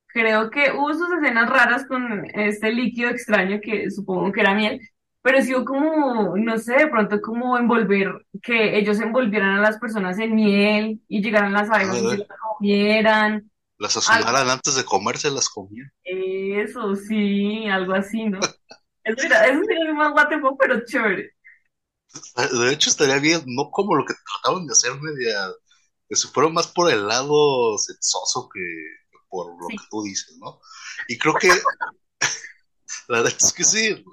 creo que hubo sus escenas raras con este líquido extraño que supongo que era miel, pero sí como, no sé, de pronto como envolver, que ellos envolvieran a las personas en miel y llegaran las abejas y las comieran. Las sazonaran antes de comerse, las comían. Eso, sí, algo así, ¿no? eso, sería más guatepo, pero chévere. De hecho, estaría bien, no como lo que trataron de hacer media, que se fueron más por el lado sexoso que por lo que tú dices, ¿no? Y creo que, la verdad es que sí,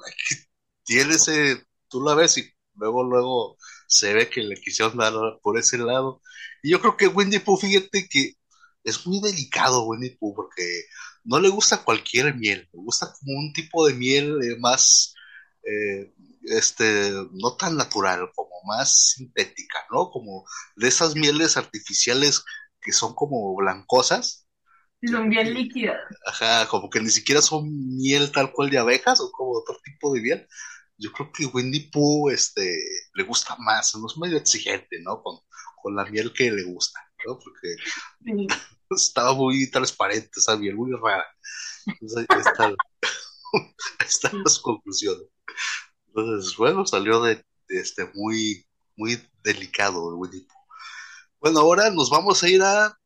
tiene ese, tú la ves y luego, luego se ve que le quisieron dar por ese lado. Y yo creo que Wendy Pooh, fíjate que es muy delicado Winnie Pooh porque no le gusta cualquier miel, le gusta como un tipo de miel eh, más, eh, este, no tan natural, como más sintética, ¿no? Como de esas mieles artificiales que son como blancosas. Son bien líquidas. Ajá, como que ni siquiera son miel tal cual de abejas o como otro tipo de miel. Yo creo que Winnie Pooh este, le gusta más, no es medio exigente, ¿no? Con, con la miel que le gusta, ¿no? Porque estaba muy transparente esa miel, muy rara. Entonces, ahí están, las conclusiones. Entonces, bueno, salió de, este muy, muy delicado el Winnie Pooh. Bueno, ahora nos vamos a ir a.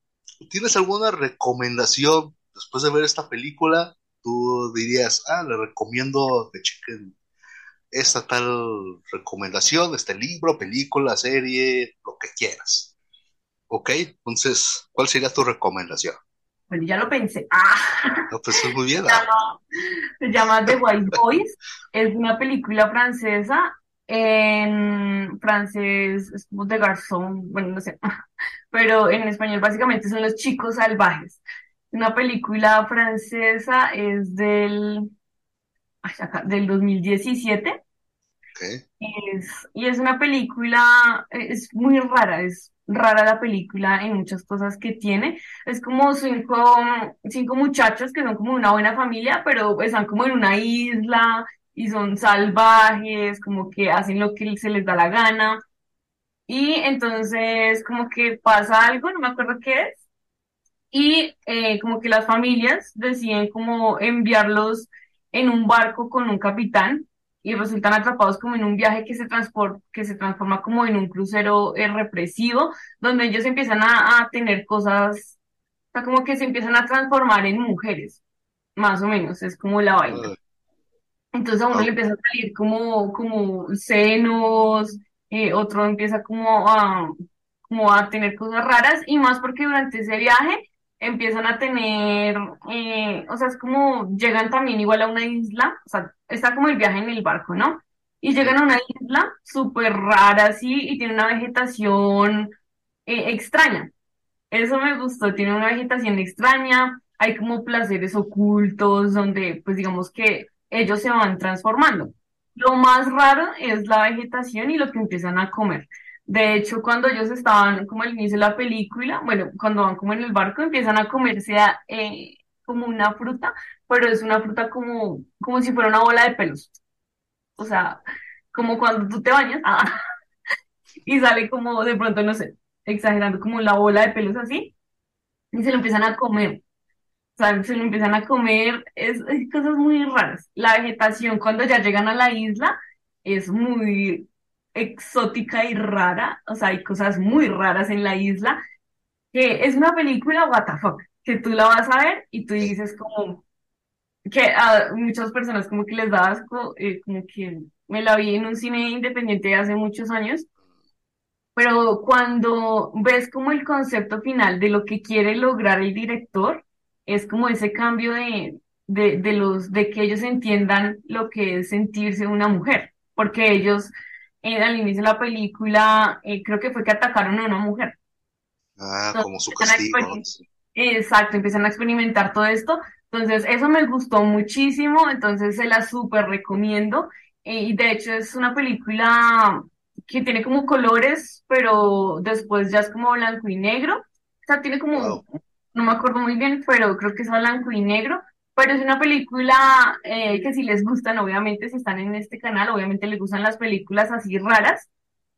¿Tienes alguna recomendación después de ver esta película? Tú dirías, ah, le recomiendo que chequen esta tal recomendación, este libro, película, serie, lo que quieras. Ok, entonces, ¿cuál sería tu recomendación? Bueno, ya lo pensé. Ah. No, pues es muy bien. Se llama, The White Boys. Es una película francesa. En francés es como de garzón, bueno, no sé. Pero en español básicamente son los chicos salvajes. Una película francesa es del, del 2017. Okay. Es, y es una película, es muy rara, es rara la película en muchas cosas que tiene. Es como cinco, cinco muchachos que son como una buena familia, pero están como en una isla y son salvajes, como que hacen lo que se les da la gana. Y entonces como que pasa algo, no me acuerdo qué es, y eh, como que las familias deciden como enviarlos en un barco con un capitán y resultan atrapados como en un viaje que se, que se transforma como en un crucero eh, represivo, donde ellos empiezan a, tener cosas, o sea, como que se empiezan a transformar en mujeres, más o menos, es como la vaina. Entonces a uno le empieza a salir como, como senos, eh, otro empieza como a, como a tener cosas raras, y más porque durante ese viaje empiezan a tener, eh, o sea, es como llegan también igual a una isla, o sea, está como el viaje en el barco, ¿no? Y llegan a una isla súper rara, así, y tiene una vegetación eh, extraña. Eso me gustó, tiene una vegetación extraña, hay como placeres ocultos donde, pues digamos que ellos se van transformando. Lo más raro es la vegetación y lo que empiezan a comer. De hecho, cuando ellos estaban como al inicio de la película, bueno, cuando van como en el barco, empiezan a comerse eh, como una fruta, pero es una fruta como, como si fuera una bola de pelos. O sea, como cuando tú te bañas ah, y sale como de pronto, no sé, exagerando, como la bola de pelos así, y se lo empiezan a comer. O sea, se lo empiezan a comer, es, es cosas muy raras. La vegetación cuando ya llegan a la isla es muy exótica y rara, o sea, hay cosas muy raras en la isla, que es una película what the que tú la vas a ver y tú dices como que a muchas personas como que les da asco, eh, como que me la vi en un cine independiente hace muchos años, pero cuando ves como el concepto final de lo que quiere lograr el director, es como ese cambio de, de, de los, de que ellos entiendan lo que es sentirse una mujer, porque ellos eh, al inicio de la película, eh, creo que fue que atacaron a una mujer. Ah, como su castigo. Exacto, empiezan a experimentar todo esto. Entonces, eso me gustó muchísimo, entonces se la súper recomiendo. Eh, y de hecho es una película que tiene como colores, pero después ya es como blanco y negro. O sea, tiene como, no me acuerdo muy bien, pero creo que es blanco y negro. Pero es una película eh, que si les gustan, obviamente, si están en este canal, obviamente les gustan las películas así raras.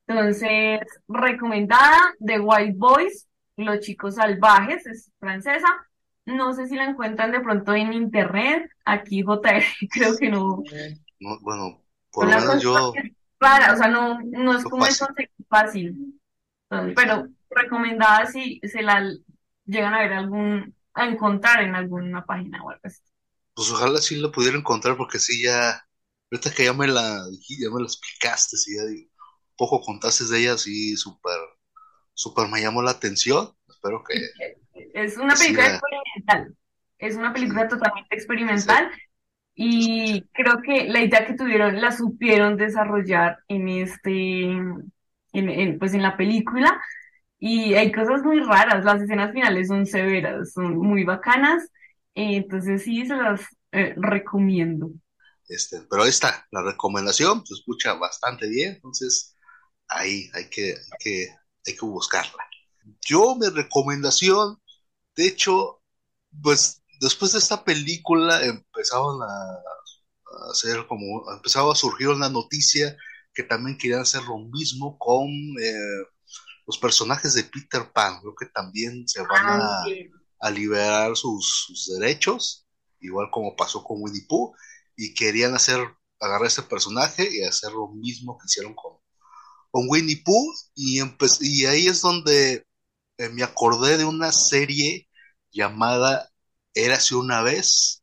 Entonces, recomendada, The White Boys, Los Chicos Salvajes, es francesa. no sé si la encuentran de pronto en internet, aquí JR creo que no. bueno, por lo menos yo... Para, o sea, no, no es como eso fácil. pero recomendada si se la llegan a ver algún, a encontrar en alguna página web. Pues ojalá sí la pudiera encontrar porque sí ya, ahorita que ya me la ya me la explicaste, sí ya un poco contaste de ella, sí, súper, súper me llamó la atención. Espero que... Es una película experimental, es una película totalmente experimental. Y creo que la idea que tuvieron la supieron desarrollar en este, en, pues en la película. Y hay cosas muy raras, las escenas finales son severas, son muy bacanas. Entonces sí, se las eh, recomiendo. Este, pero ahí está, la recomendación se escucha bastante bien, entonces ahí hay que, hay que, hay que buscarla. Yo, mi recomendación, de hecho, pues después de esta película empezaron a, hacer como, empezaba a surgir una noticia que también querían hacer lo mismo con eh, los personajes de Peter Pan. Creo que también se van ah, a, liberar sus, derechos, igual como pasó con Winnie Pooh, y querían hacer, agarrar ese personaje y hacer lo mismo que hicieron con, con Winnie Pooh, y, y ahí es donde eh, me acordé de una serie llamada Érase una vez,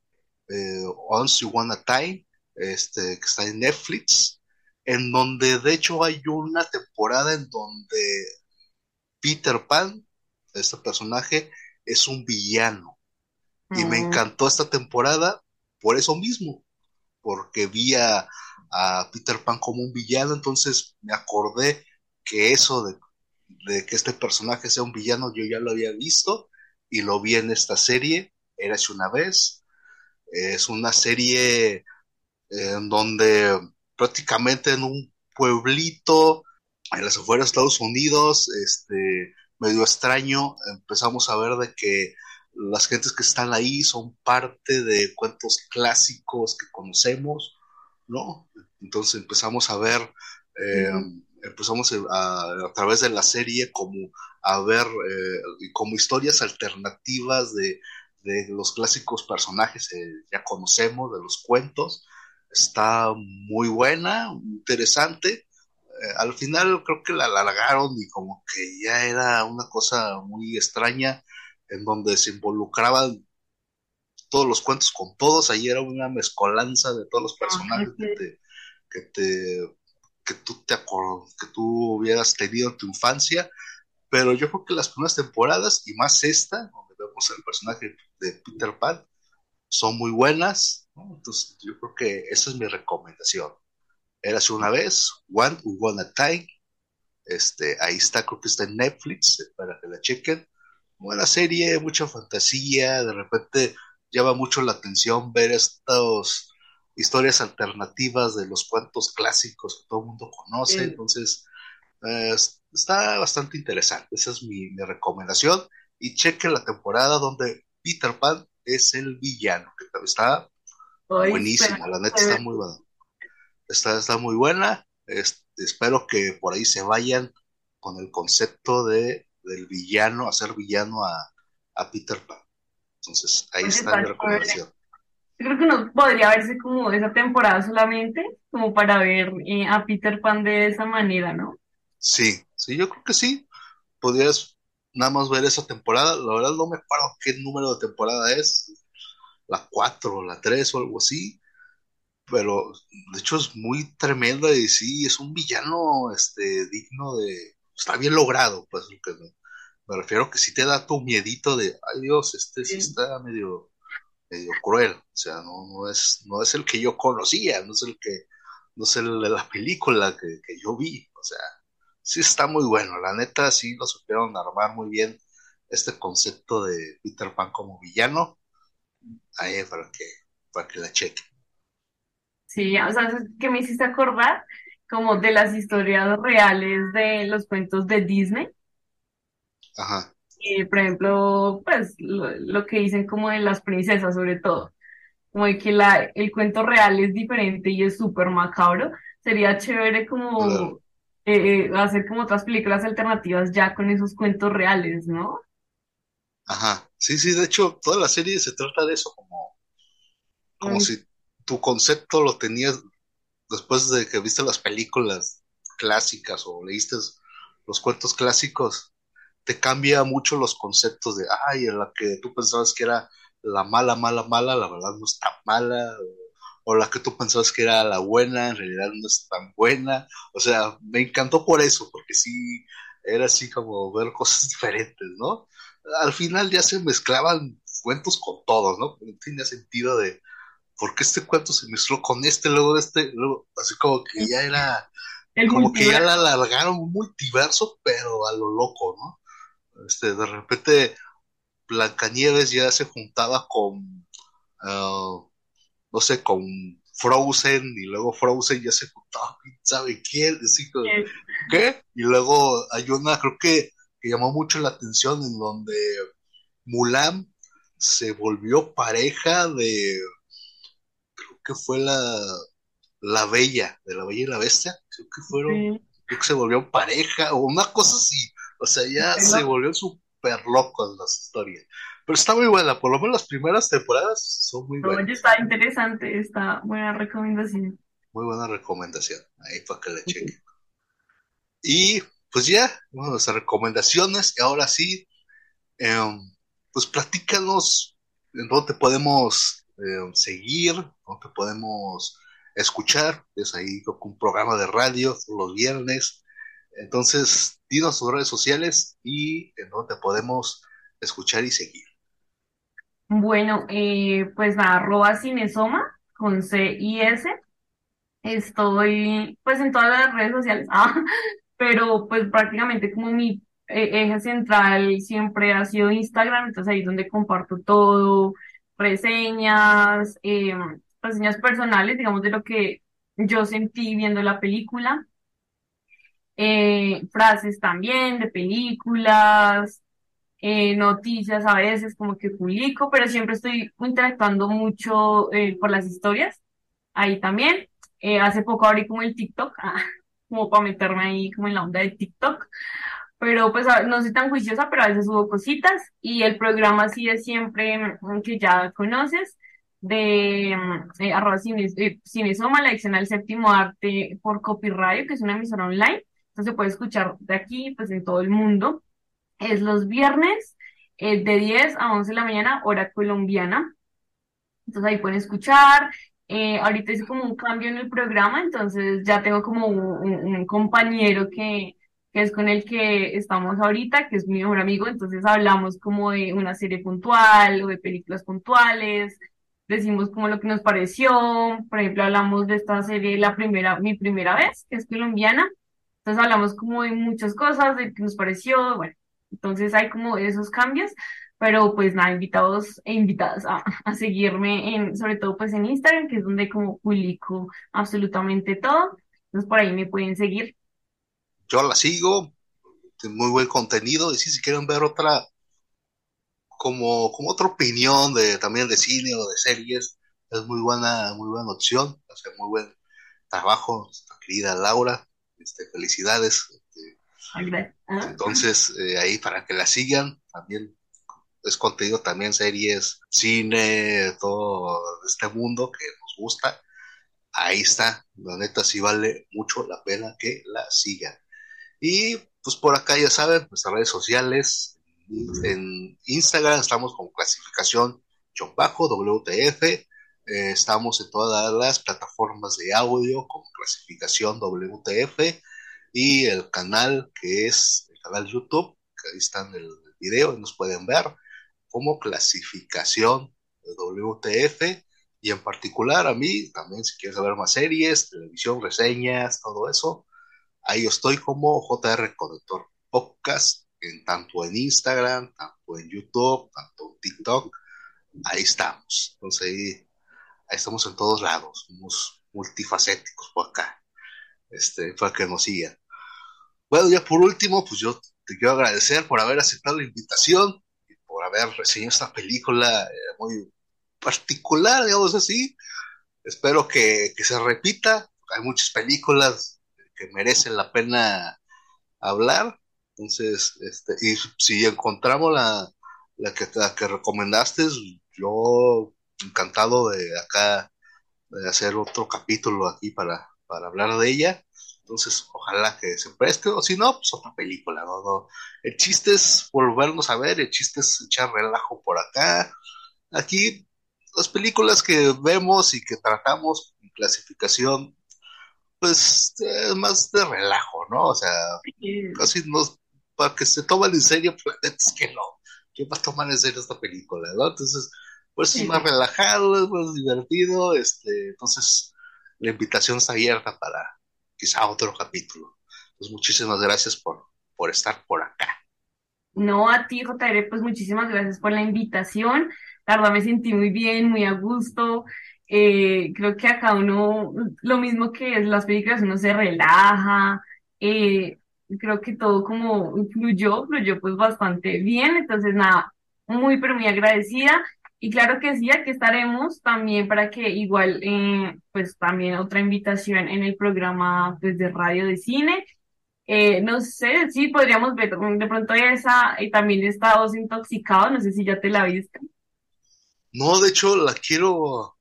eh, Once You Want a Time, este, que está en Netflix, en donde de hecho hay una temporada en donde Peter Pan, este personaje, es un villano. Y me mm. encantó esta temporada por eso mismo, porque vi a, a, Peter Pan como un villano, entonces me acordé que eso de, de, que este personaje sea un villano yo ya lo había visto y lo vi en esta serie Érase una vez. Es una serie en donde prácticamente en un pueblito en las afueras de Estados Unidos, este, medio extraño, empezamos a ver de que las gentes que están ahí son parte de cuentos clásicos que conocemos, ¿no? Entonces empezamos a ver, eh, empezamos a, a, través de la serie como a ver eh, como historias alternativas de de los clásicos personajes eh, ya conocemos, de los cuentos. Está muy buena, interesante. Eh, al final creo que la alargaron y como que ya era una cosa muy extraña en donde se involucraban todos los cuentos con todos. Ahí era una mezcolanza de todos los personajes que te, que te que tú te que tú hubieras tenido en tu infancia. Pero yo creo que las primeras temporadas, y más esta, vemos el personaje de Peter Pan, son muy buenas, entonces yo creo que esa es mi recomendación. Érase una vez, One, One a Time, este, ahí está, creo que está en Netflix, para que la chequen. Buena serie, mucha fantasía, de repente llama mucho la atención ver estas historias alternativas de los cuentos clásicos que todo el mundo conoce, entonces eh, está bastante interesante, esa es mi, mi recomendación y cheque la temporada donde Peter Pan es el villano, que está buenísima, la neta está muy buena. Está, está muy buena. espero que por ahí se vayan con el concepto de del villano, hacer villano a, a Peter Pan. Entonces, ahí está mi recomendación. Yo creo que no podría verse como esa temporada solamente, como para ver eh, a Peter Pan de esa manera, ¿no? Sí, sí, yo creo que sí. Podrías nada más ver esa temporada. La verdad no me acuerdo qué número de temporada es, la 4 la 3 o algo así. Pero de hecho es muy tremenda y sí, es un villano este, digno de... Está bien logrado, pues lo que me, refiero que sí te da tu miedito de, ay Dios, este sí, está medio, medio cruel. O sea, no, no, es, no es el que yo conocía, no es el que, no es el de la película que, que yo vi. O sea, sí está muy bueno. La neta, sí lo supieron armar muy bien este concepto de Peter Pan como villano. Ahí para que, para que la cheque. Sí, o sea, que me hiciste acordar como de las historias reales de los cuentos de Disney. Ajá. Y, por ejemplo, pues lo, que dicen como de las princesas, sobre todo. Como de que la, el cuento real es diferente y es súper macabro. Sería chévere como eh, eh, hacer como otras películas alternativas ya con esos cuentos reales, ¿no? Ajá. Sí, sí, de hecho, toda la serie se trata de eso, como, como si tu concepto lo tenías después de que viste las películas clásicas o leíste los cuentos clásicos, te cambia mucho los conceptos de, ay, en la que tú pensabas que era la mala, mala, mala, la verdad no está mala, o, la que tú pensabas que era la buena, en realidad no es tan buena. O sea, me encantó por eso, porque sí, era así como ver cosas diferentes, ¿no? Al final ya se mezclaban cuentos con todos, ¿no? No tenía sentido de por qué este cuento se mezcló con este, luego de este, luego, así como que ya era, como que ya la alargaron un multiverso, pero a lo loco, ¿no? Este, de repente Blancanieves ya se juntaba con, ah, no sé, con Frozen y luego Frozen ya se juntaba, ¿sabe quién? ¿Qué? Y luego hay una, creo que, que llamó mucho la atención en donde Mulan se volvió pareja de, que fue la, la Bella, de la Bella y la Bestia, creo que fueron, creo que se volvió pareja o una cosa así, o sea, ya se volvió su locos las historias. Pero está muy buena, por lo menos las primeras temporadas son muy buenas. está interesante, está buena recomendación. Muy buena recomendación, ahí para que le chequen. Y pues ya, bueno, las recomendaciones, y ahora sí, em, pues platícanos en dónde podemos em, seguir, dónde te podemos escuchar, es ahí un programa de radio los viernes, entonces, dinos tus redes sociales y en dónde podemos escuchar y seguir. Bueno, eh, pues nada, arroba cinesoma con C y S. Estoy pues en todas las redes sociales, ah, pero pues prácticamente como mi eh, eje central siempre ha sido Instagram, entonces ahí es donde comparto todo, reseñas, eh, reseñas personales, digamos, de lo que yo sentí viendo la película. Eh, frases también de películas, eh, noticias a veces como que publico, pero siempre estoy interactuando mucho eh, por las historias, ahí también. hace poco abrí como el TikTok, ah, como para meterme ahí como en la onda de TikTok, pero pues no soy tan juiciosa, pero a veces subo cositas y el programa sí es siempre mm, que ya conoces de eh, arroba cine, Cinesoma, la edición al séptimo arte por Copyright, que es una emisora online. Entonces se puede escuchar de aquí, pues en todo el mundo. Es los viernes eh, de 10 a 11 de la mañana, hora colombiana. Entonces ahí pueden escuchar. Eh, ahorita hice como un cambio en el programa, entonces ya tengo como un, compañero que, que es con el que estamos ahorita, que es mi mejor amigo, entonces hablamos como de una serie puntual o de películas puntuales, decimos como lo que nos pareció, por ejemplo, hablamos de esta serie la primera, mi primera vez, que es colombiana, entonces hablamos como de muchas cosas, de qué nos pareció, bueno, entonces hay como esos cambios, pero pues nada, invitados e invitadas a, seguirme en, sobre todo pues en Instagram, que es donde como publico absolutamente todo, entonces por ahí me pueden seguir. Yo la sigo, muy buen contenido, y si, si quieren ver otra, como, como otra opinión de también de cine o de series, es muy buena, muy buena opción, hace muy buen trabajo, nuestra querida Laura, este, felicidades. Este, entonces, eh, ahí para que la sigan, también es contenido también series, cine, todo este mundo que nos gusta. Ahí está, la neta sí vale mucho la pena que la sigan. Y pues por acá ya saben, nuestras redes sociales, en Instagram estamos con clasificación bajo WTF, eh, estamos en todas las plataformas de audio con clasificación WTF y el canal que es el canal YouTube, que ahí está en el video y nos pueden ver como clasificación de WTF y en particular a mí también si quieres ver más series, televisión, reseñas, todo eso, ahí estoy como JR Conector Podcast, en, tanto en Instagram, tanto en YouTube, tanto en TikTok, ahí estamos. Entonces ahí, estamos en todos lados, somos multifacéticos por acá, este, para que nos sigan. Bueno, ya por último, pues yo te quiero agradecer por haber aceptado la invitación y por haber reseñado esta película eh, muy particular, digamos así. Espero que, se repita. Hay muchas películas que merecen la pena hablar. Entonces, este, y si encontramos la, la que, la que recomendaste, yo encantado de acá de hacer otro capítulo aquí para, para hablar de ella. Entonces, ojalá que se preste, o si no, pues otra película, ¿no? no. El chiste es volvernos a ver, el chiste es echar relajo por acá. Aquí, las películas que vemos y que tratamos en clasificación, pues es más de relajo, ¿no? O sea, casi no, para que se tomen en serio, pues es que no. ¿Quién va a tomar en serio esta película, no? Entonces, pues es más relajado, es más divertido, este, entonces la invitación está abierta para quizá otro capítulo. Pues muchísimas gracias por, por estar por acá. No, a ti, JR, pues muchísimas gracias por la invitación. La verdad me sentí muy bien, muy a gusto. Eh, creo que acá uno, lo mismo que las películas, uno se relaja. Eh, creo que todo como fluyó, fluyó pues bastante bien. Entonces, nada, muy, pero muy agradecida. Y claro que sí, aquí estaremos también para que igual, eh, pues también otra invitación en el programa pues, de radio de cine. No sé, sí, podríamos ver de pronto esa y también está Dos Intoxicado, no sé si ya te la viste. No, de hecho la quiero,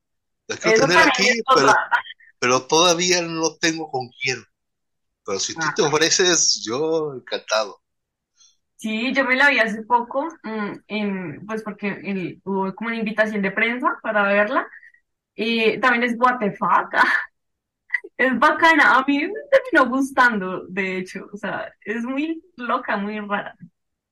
la quiero tener aquí, pero, pero todavía no tengo con quién. Pero si tú te ah. ofreces, yo encantado. Sí, yo me la vi hace poco, mm, en, pues porque el, hubo como una invitación de prensa para verla. Y también es what Es bacana. A mí me terminó gustando, de hecho. O sea, es muy loca, muy rara.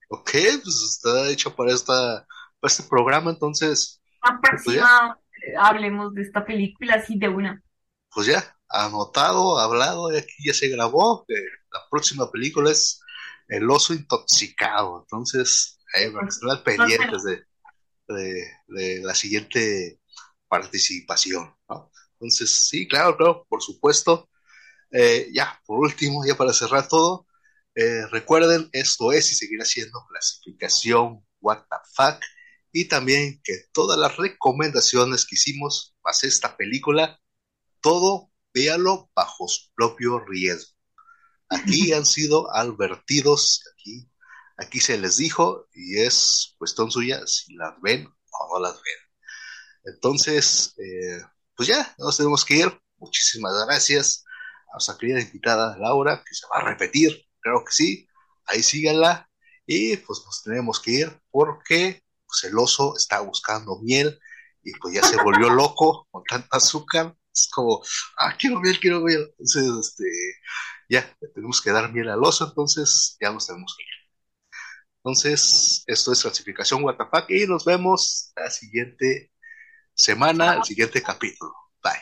Ok, pues está hecho para, esta, para este programa, entonces. Próxima hablemos de esta película así de una. Pues ya, anotado, hablado, aquí ya se grabó. la próxima película es el oso intoxicado. Entonces, ahí van a estar pendientes de, de, la siguiente participación. Entonces, sí, claro, claro, por supuesto. Eh, ya, por último, ya para cerrar todo, eh, recuerden, esto es y seguirá siendo clasificación What the fuck. Y también que todas las recomendaciones que hicimos para esta película, todo véalo bajo su propio riesgo. Aquí han sido advertidos, aquí, aquí se les dijo y es cuestión suya si las ven o no las ven. Entonces, eh, pues ya, nos tenemos que ir. Muchísimas gracias a nuestra querida invitada Laura, que se va a repetir, creo que sí. Ahí síganla. Y pues nos tenemos que ir porque pues, el oso está buscando miel y pues ya se volvió loco con tanta azúcar. Es como, ah, quiero miel, quiero miel. Entonces, este, ya tenemos que dar miel al oso, entonces ya nos tenemos que ir. Entonces, esto es clasificación WTF y nos vemos la siguiente semana, el siguiente capítulo. Bye.